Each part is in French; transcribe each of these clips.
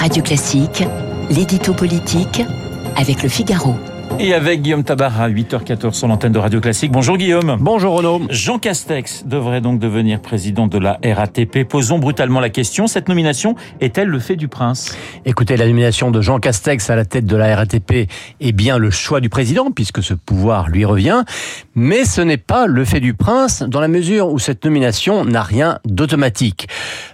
Radio Classique, l'édito politique avec le Figaro. Et avec Guillaume Tabar à 8h14 sur l'antenne de Radio Classique. Bonjour Guillaume. Bonjour Renaud. Jean Castex devrait donc devenir président de la RATP. Posons brutalement la question, cette nomination est-elle le fait du prince? Écoutez, la nomination de Jean Castex à la tête de la RATP est bien le choix du président, puisque ce pouvoir lui revient, mais ce n'est pas le fait du prince, dans la mesure où cette nomination n'a rien d'automatique.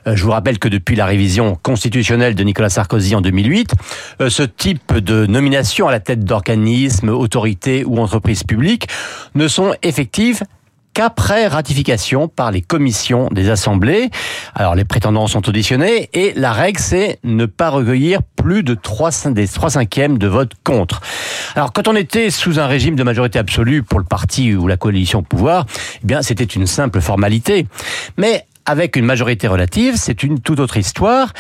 Euh, je vous rappelle que depuis la révision constitutionnelle de Nicolas Sarkozy en 2008, euh, ce type de nomination à la tête d'organismes autorités ou entreprises publiques ne sont effectives qu'après ratification par les commissions des assemblées. Alors les prétendants sont auditionnés et la règle c'est ne pas recueillir plus de 3, des 3 cinquièmes de vote contre. Alors quand on était sous un régime de majorité absolue pour le parti ou la coalition au pouvoir, eh bien c'était une simple formalité. Mais avec une majorité relative, c'est une toute autre histoire.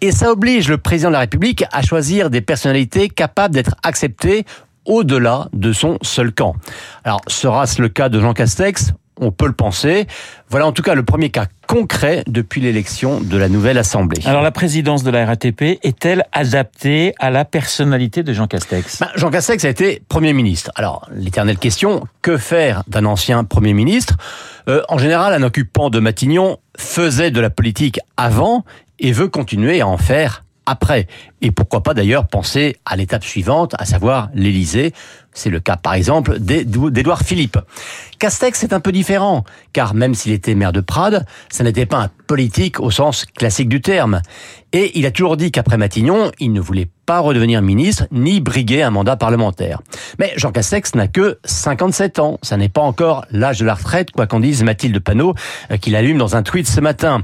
Et ça oblige le président de la République à choisir des personnalités capables d'être acceptées au-delà de son seul camp. Alors, sera-ce le cas de Jean Castex? On peut le penser. Voilà en tout cas le premier cas concret depuis l'élection de la nouvelle Assemblée. Alors la présidence de la RATP est-elle adaptée à la personnalité de Jean Castex? Ben, Jean Castex a été Premier ministre. Alors l'éternelle question, que faire d'un ancien Premier ministre? Euh, En général, un occupant de Matignon faisait de la politique avant et veut continuer à en faire après. Et pourquoi pas d'ailleurs penser à l'étape suivante, à savoir l'Élysée. C'est le cas par exemple d'Édouard Philippe. Castex est un peu différent, car même s'il était maire de Prades, ça n'était pas un politique au sens classique du terme. Et il a toujours dit qu'après Matignon, il ne voulait pas redevenir ministre ni briguer un mandat parlementaire. Mais Jean Castex n'a que 57 ans. Ça n'est pas encore l'âge de la retraite, quoi qu'en dise Mathilde Panot, euh, qu'il allume dans un tweet ce matin.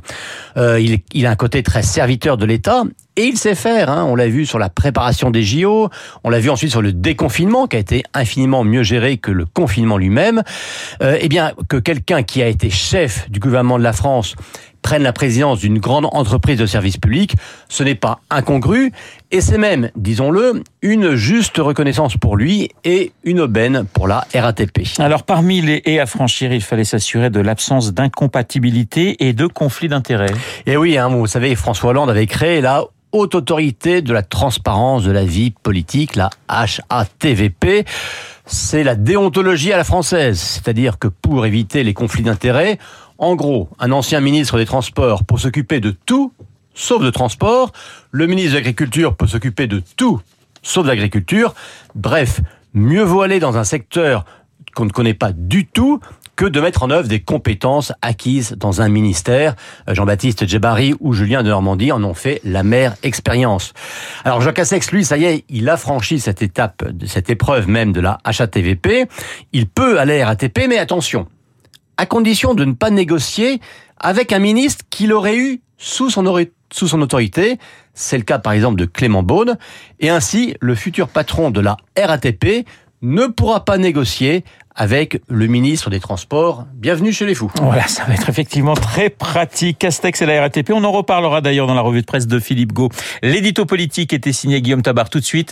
Euh, il, il, a un côté très serviteur de l'État et il sait faire. Hein. On l'a vu sur la préparation des JO, on l'a vu ensuite sur le déconfinement qui a été infiniment mieux géré que le confinement lui-même. Euh, eh bien, que quelqu'un qui a été chef du gouvernement de la France prenne la présidence d'une grande entreprise de service public, ce n'est pas incongru, et c'est même, disons-le, une juste reconnaissance pour lui et une aubaine pour la RATP. Alors parmi les haies à franchir, il fallait s'assurer de l'absence d'incompatibilité et de conflit d'intérêts. Et eh oui, hein, vous savez, François Hollande avait créé la haute autorité de la transparence de la vie politique, la HATVP. C'est la déontologie à la française, c'est-à-dire que pour éviter les conflits d'intérêts, en gros, un ancien ministre des Transports pour s'occuper de tout, sauf de transport. Le ministre de l'Agriculture peut s'occuper de tout, sauf l'agriculture. Bref, mieux vaut aller dans un secteur qu'on ne connaît pas du tout que de mettre en œuvre des compétences acquises dans un ministère. Jean-Baptiste Djebari ou Julien de Normandie en ont fait la mère expérience. Alors Jacques Cassex, lui, ça y est, il a franchi cette étape, cette épreuve même de la HATVP. Il peut aller à RATP, mais attention, à condition de ne pas négocier avec un ministre qu'il aurait eu sous son, autorité. C'est le cas par exemple de Clément Beaune. Et ainsi, le futur patron de la RATP ne pourra pas négocier avec le ministre des Transports. Bienvenue chez les fous. Voilà, ça va être effectivement très pratique. Castex et la RATP. On en reparlera d'ailleurs dans la revue de presse de Philippe Gau. L'édito politique était signé Guillaume Tabar tout de suite.